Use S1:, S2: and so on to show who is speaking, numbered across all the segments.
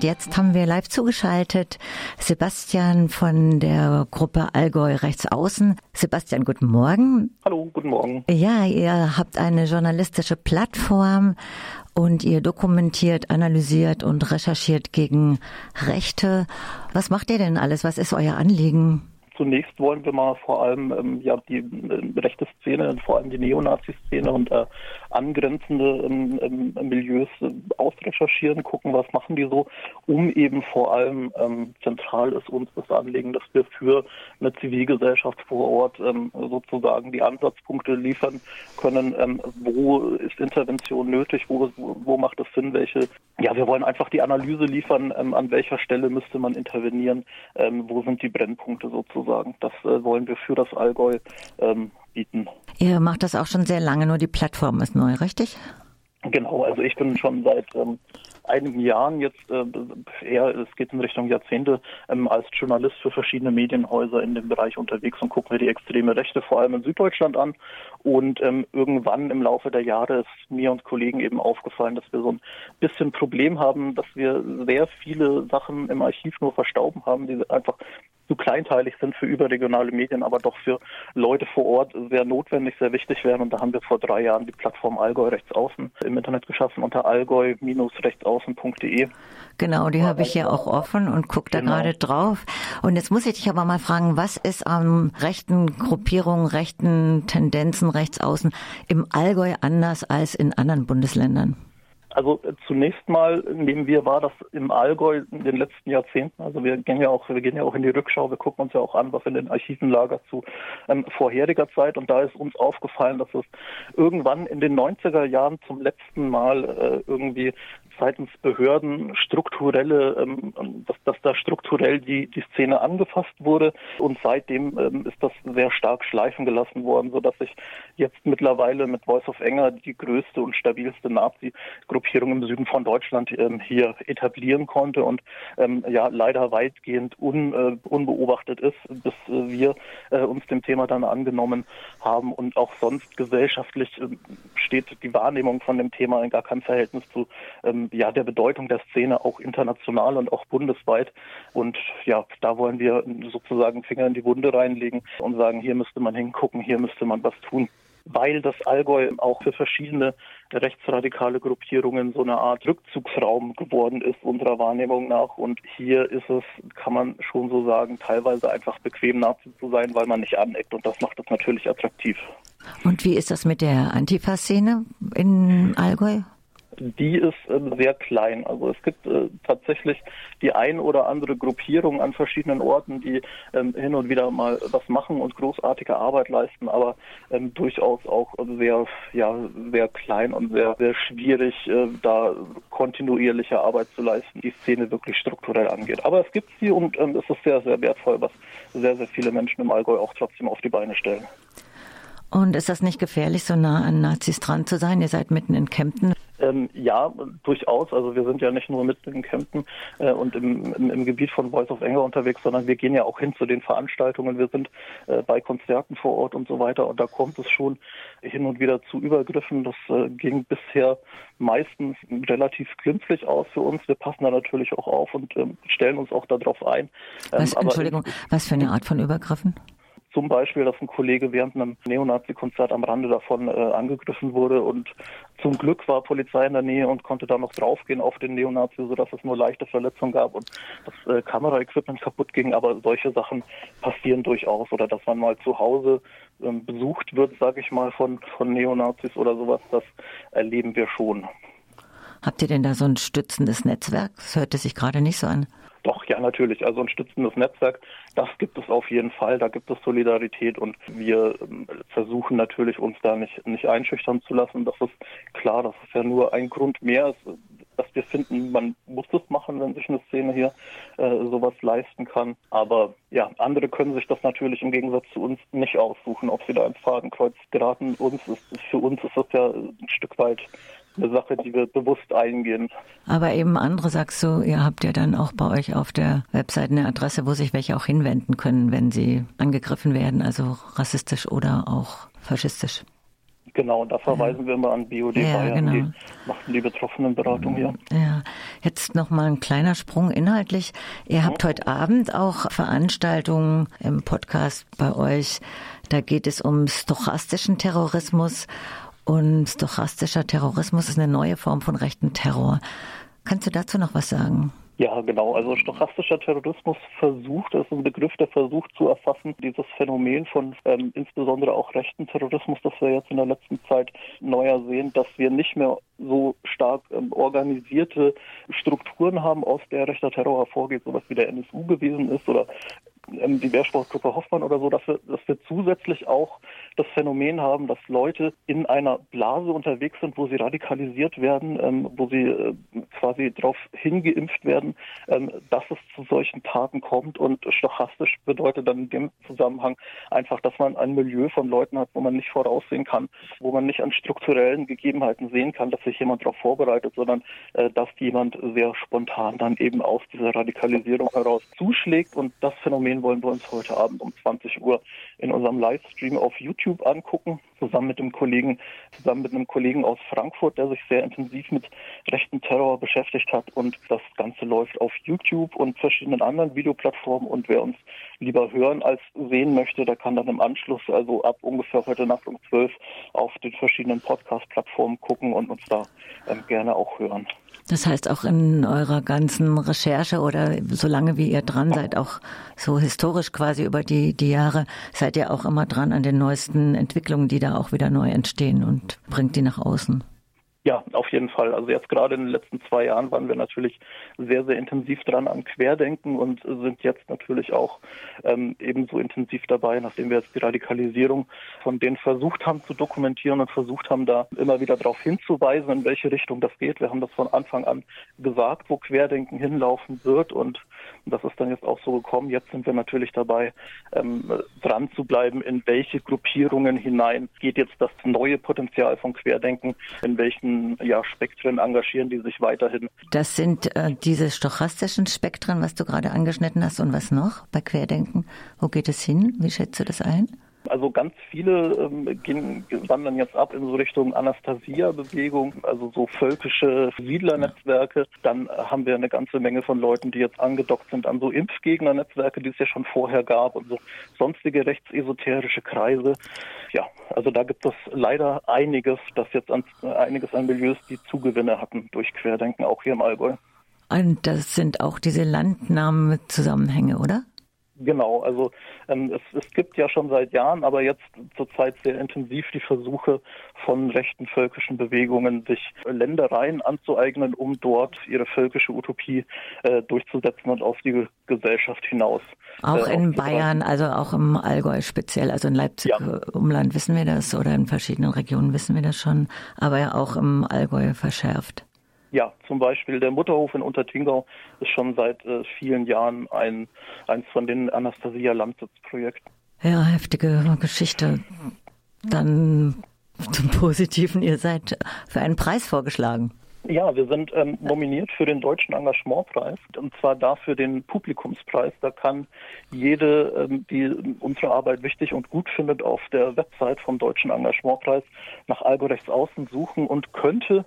S1: Jetzt haben wir live zugeschaltet Sebastian von der Gruppe Allgäu Rechtsaußen. Sebastian, guten Morgen.
S2: Hallo, guten Morgen.
S1: Ja, ihr habt eine journalistische Plattform und ihr dokumentiert, analysiert und recherchiert gegen Rechte. Was macht ihr denn alles? Was ist euer Anliegen?
S2: Zunächst wollen wir mal vor allem ähm, ja die äh, rechte Szene, vor allem die Neonazi-Szene und äh, angrenzende ähm, ähm, Milieus äh, ausrecherchieren, gucken, was machen die so, um eben vor allem ähm, zentral ist uns das Anliegen, dass wir für eine Zivilgesellschaft vor Ort ähm, sozusagen die Ansatzpunkte liefern können, ähm, wo ist Intervention nötig, wo, wo macht es Sinn, welche, ja, wir wollen einfach die Analyse liefern, an welcher Stelle müsste man intervenieren, wo sind die Brennpunkte sozusagen sozusagen. Das äh, wollen wir für das Allgäu ähm, bieten.
S1: Ihr macht das auch schon sehr lange, nur die Plattform ist neu, richtig?
S2: Genau, also ich bin schon seit ähm, einigen Jahren jetzt äh, eher, es geht in Richtung Jahrzehnte, ähm, als Journalist für verschiedene Medienhäuser in dem Bereich unterwegs und gucken mir die extreme Rechte vor allem in Süddeutschland an. Und ähm, irgendwann im Laufe der Jahre ist mir und Kollegen eben aufgefallen, dass wir so ein bisschen Problem haben, dass wir sehr viele Sachen im Archiv nur verstauben haben, die einfach zu kleinteilig sind für überregionale Medien, aber doch für Leute vor Ort sehr notwendig, sehr wichtig wären. Und da haben wir vor drei Jahren die Plattform Allgäu Rechtsaußen im Internet geschaffen unter allgäu-rechtsaußen.de.
S1: Genau, die habe ich ja auch offen und gucke da genau. gerade drauf. Und jetzt muss ich dich aber mal fragen, was ist an rechten Gruppierungen, rechten Tendenzen rechtsaußen im Allgäu anders als in anderen Bundesländern?
S2: Also zunächst mal nehmen wir wahr, dass im Allgäu in den letzten Jahrzehnten, also wir gehen ja auch, wir gehen ja auch in die Rückschau, wir gucken uns ja auch an, was in den Archiven lagert zu ähm, vorheriger Zeit und da ist uns aufgefallen, dass es irgendwann in den 90er Jahren zum letzten Mal äh, irgendwie seitens Behörden strukturelle, ähm, dass, dass da strukturell die, die Szene angefasst wurde. Und seitdem ähm, ist das sehr stark schleifen gelassen worden, sodass sich jetzt mittlerweile mit Voice of Enger die größte und stabilste Nazi-Gruppierung im Süden von Deutschland ähm, hier etablieren konnte und ähm, ja leider weitgehend un, äh, unbeobachtet ist, bis äh, wir äh, uns dem Thema dann angenommen haben. Und auch sonst gesellschaftlich äh, steht die Wahrnehmung von dem Thema in gar keinem Verhältnis zu ähm, ja, der Bedeutung der Szene auch international und auch bundesweit. Und ja, da wollen wir sozusagen Finger in die Wunde reinlegen und sagen, hier müsste man hingucken, hier müsste man was tun weil das Allgäu auch für verschiedene rechtsradikale Gruppierungen so eine Art Rückzugsraum geworden ist, unserer Wahrnehmung nach. Und hier ist es, kann man schon so sagen, teilweise einfach bequem Nazi zu sein, weil man nicht aneckt. Und das macht es natürlich attraktiv.
S1: Und wie ist das mit der Antifa-Szene in Allgäu?
S2: Die ist äh, sehr klein. Also es gibt äh, tatsächlich die ein oder andere Gruppierung an verschiedenen Orten, die ähm, hin und wieder mal was machen und großartige Arbeit leisten, aber ähm, durchaus auch sehr, ja, sehr klein und sehr, sehr schwierig, äh, da kontinuierliche Arbeit zu leisten, die Szene wirklich strukturell angeht. Aber es gibt sie und ähm, es ist sehr, sehr wertvoll, was sehr, sehr viele Menschen im Allgäu auch trotzdem auf die Beine stellen.
S1: Und ist das nicht gefährlich, so nah an Nazis dran zu sein? Ihr seid mitten in Kempten.
S2: Ähm, ja, durchaus. Also wir sind ja nicht nur mitten in Kempten äh, und im, im, im, Gebiet von Voice of Enger unterwegs, sondern wir gehen ja auch hin zu den Veranstaltungen. Wir sind äh, bei Konzerten vor Ort und so weiter. Und da kommt es schon hin und wieder zu Übergriffen. Das äh, ging bisher meistens relativ glimpflich aus für uns. Wir passen da natürlich auch auf und ähm, stellen uns auch darauf ein.
S1: Ähm, was, Entschuldigung, was für eine Art von Übergriffen?
S2: Zum Beispiel, dass ein Kollege während einem Neonazi-Konzert am Rande davon äh, angegriffen wurde und zum Glück war Polizei in der Nähe und konnte da noch draufgehen auf den Neonazi, sodass es nur leichte Verletzungen gab und das äh, Kameraequipment kaputt ging. Aber solche Sachen passieren durchaus oder dass man mal zu Hause ähm, besucht wird, sage ich mal, von, von Neonazis oder sowas, das erleben wir schon.
S1: Habt ihr denn da so ein stützendes Netzwerk? Das hört sich gerade nicht so an.
S2: Doch, ja, natürlich. Also ein stützendes Netzwerk, das gibt es auf jeden Fall. Da gibt es Solidarität und wir ähm, versuchen natürlich, uns da nicht, nicht einschüchtern zu lassen. Das ist klar, das ist ja nur ein Grund mehr, dass wir finden, man muss es machen, wenn sich eine Szene hier äh, sowas leisten kann. Aber ja, andere können sich das natürlich im Gegensatz zu uns nicht aussuchen, ob sie da ins Fadenkreuz geraten. Uns ist, für uns ist das ja ein Stück weit eine Sache, die wir bewusst eingehen.
S1: Aber eben andere sagst du, ihr habt ja dann auch bei euch auf der Webseite eine Adresse, wo sich welche auch hinwenden können, wenn sie angegriffen werden, also rassistisch oder auch faschistisch.
S2: Genau, da verweisen ja. wir mal an BOD ja, Bayern, genau. die machen die Betroffenenberatung hier.
S1: Ja, jetzt nochmal ein kleiner Sprung inhaltlich. Ihr habt mhm. heute Abend auch Veranstaltungen im Podcast bei euch. Da geht es um stochastischen Terrorismus und stochastischer Terrorismus ist eine neue Form von rechten Terror. Kannst du dazu noch was sagen?
S2: Ja, genau. Also stochastischer Terrorismus versucht, das ist ein Begriff, der versucht zu erfassen, dieses Phänomen von ähm, insbesondere auch rechten Terrorismus, das wir jetzt in der letzten Zeit neuer sehen, dass wir nicht mehr so stark ähm, organisierte Strukturen haben, aus der rechter Terror hervorgeht, sowas wie der NSU gewesen ist oder ähm, die Wehrsportgruppe Hoffmann oder so, dass wir, dass wir zusätzlich auch das Phänomen haben, dass Leute in einer Blase unterwegs sind, wo sie radikalisiert werden, ähm, wo sie äh, quasi darauf hingeimpft werden, ähm, dass es zu solchen Taten kommt. Und stochastisch bedeutet dann in dem Zusammenhang einfach, dass man ein Milieu von Leuten hat, wo man nicht voraussehen kann, wo man nicht an strukturellen Gegebenheiten sehen kann, dass sich jemand darauf vorbereitet, sondern äh, dass jemand sehr spontan dann eben aus dieser Radikalisierung heraus zuschlägt. Und das Phänomen wollen wir uns heute Abend um 20 Uhr in unserem Livestream auf YouTube angucken, zusammen mit dem Kollegen, zusammen mit einem Kollegen aus Frankfurt, der sich sehr intensiv mit rechten Terror beschäftigt hat. Und das Ganze läuft auf YouTube und verschiedenen anderen Videoplattformen. Und wer uns lieber hören als sehen möchte, der kann dann im Anschluss, also ab ungefähr heute Nacht um 12, auf den verschiedenen Podcast-Plattformen gucken und uns da ähm, gerne auch hören.
S1: Das heißt auch in eurer ganzen Recherche oder solange wie ihr dran seid, auch so historisch quasi über die, die Jahre, seid ihr auch immer dran an den neuesten Entwicklungen, die da auch wieder neu entstehen und bringt die nach außen.
S2: Ja, auf jeden Fall. Also jetzt gerade in den letzten zwei Jahren waren wir natürlich sehr, sehr intensiv dran am Querdenken und sind jetzt natürlich auch ähm, ebenso intensiv dabei, nachdem wir jetzt die Radikalisierung von denen versucht haben zu dokumentieren und versucht haben, da immer wieder darauf hinzuweisen, in welche Richtung das geht. Wir haben das von Anfang an gesagt, wo Querdenken hinlaufen wird und das ist dann jetzt auch so gekommen. Jetzt sind wir natürlich dabei, ähm, dran zu bleiben, in welche Gruppierungen hinein geht jetzt das neue Potenzial von Querdenken, in welchen ganzen ja, Spektren engagieren, die sich weiterhin.
S1: Das sind äh, diese stochastischen Spektren, was du gerade angeschnitten hast und was noch bei Querdenken? Wo geht es hin? Wie schätzt du das ein?
S2: Also ganz viele ähm, gehen, wandern jetzt ab in so Richtung Anastasia-Bewegung, also so völkische Siedlernetzwerke. Dann haben wir eine ganze Menge von Leuten, die jetzt angedockt sind an so Impfgegner-Netzwerke, die es ja schon vorher gab und so sonstige rechtsesoterische Kreise. Ja, also da gibt es leider einiges, das jetzt an, einiges an Milieus, die Zugewinne hatten durch Querdenken, auch hier im Allgäu.
S1: Und das sind auch diese Landnahmezusammenhänge, oder?
S2: Genau, also ähm, es, es gibt ja schon seit Jahren, aber jetzt zurzeit sehr intensiv die Versuche von rechten völkischen Bewegungen, sich Ländereien anzueignen, um dort ihre völkische Utopie äh, durchzusetzen und auf die Gesellschaft hinaus.
S1: Auch äh, in Bayern, also auch im Allgäu speziell, also in Leipzig ja. Umland wissen wir das oder in verschiedenen Regionen wissen wir das schon, aber ja auch im Allgäu verschärft.
S2: Ja, zum Beispiel der Mutterhof in Untertingau ist schon seit äh, vielen Jahren ein, eins von den Anastasia Landsitzprojekten.
S1: Ja, heftige Geschichte. Dann zum Positiven, ihr seid für einen Preis vorgeschlagen.
S2: Ja, wir sind ähm, nominiert für den Deutschen Engagementpreis und zwar dafür den Publikumspreis. Da kann jede, ähm, die unsere Arbeit wichtig und gut findet, auf der Website vom Deutschen Engagementpreis nach Algorechts Außen suchen und könnte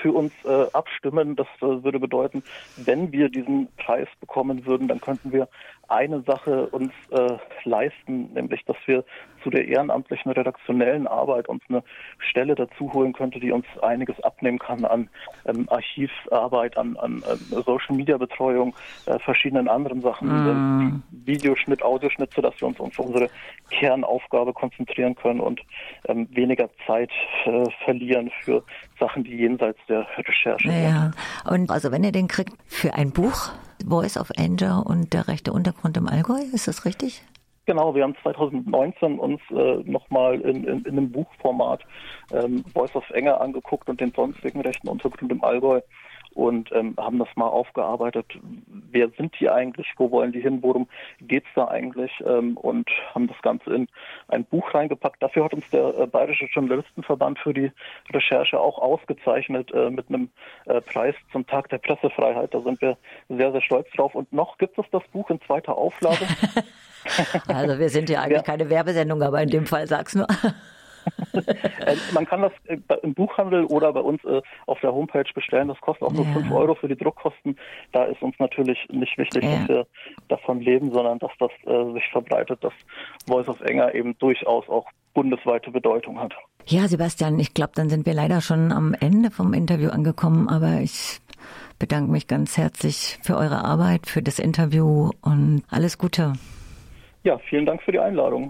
S2: für uns äh, abstimmen. Das äh, würde bedeuten, wenn wir diesen Preis bekommen würden, dann könnten wir eine Sache uns äh, leisten, nämlich dass wir zu der ehrenamtlichen redaktionellen Arbeit uns eine Stelle dazu holen könnte, die uns einiges abnehmen kann an ähm, Archivarbeit, an, an äh, Social Media Betreuung, äh, verschiedenen anderen Sachen, mm. Videoschnitt, Audioschnitt, sodass wir uns auf unsere Kernaufgabe konzentrieren können und ähm, weniger Zeit äh, verlieren für Sachen, die jenseits der Recherche sind.
S1: Ja, und also wenn ihr den kriegt für ein Buch, Voice of Anger und der rechte Untergrund im Allgäu, ist das richtig?
S2: Genau, wir haben 2019 uns äh, nochmal in, in, in einem Buchformat ähm, Voice of Anger angeguckt und den sonstigen rechten Untergrund im Allgäu und ähm, haben das mal aufgearbeitet. Wer sind die eigentlich? Wo wollen die hin? Worum geht es da eigentlich? Ähm, und haben das Ganze in ein Buch reingepackt. Dafür hat uns der äh, Bayerische Journalistenverband für die Recherche auch ausgezeichnet äh, mit einem äh, Preis zum Tag der Pressefreiheit. Da sind wir sehr, sehr stolz drauf. Und noch gibt es das Buch in zweiter Auflage.
S1: also wir sind ja eigentlich ja. keine Werbesendung, aber in dem Fall sag's nur.
S2: Äh, man kann das äh, im Buchhandel oder bei uns äh, auf der Homepage bestellen. Das kostet auch nur ja. 5 Euro für die Druckkosten. Da ist uns natürlich nicht wichtig, ja. dass wir davon leben, sondern dass das äh, sich verbreitet, dass Voice of Enger eben durchaus auch bundesweite Bedeutung hat.
S1: Ja, Sebastian, ich glaube, dann sind wir leider schon am Ende vom Interview angekommen, aber ich bedanke mich ganz herzlich für eure Arbeit, für das Interview und alles Gute.
S2: Ja, vielen Dank für die Einladung.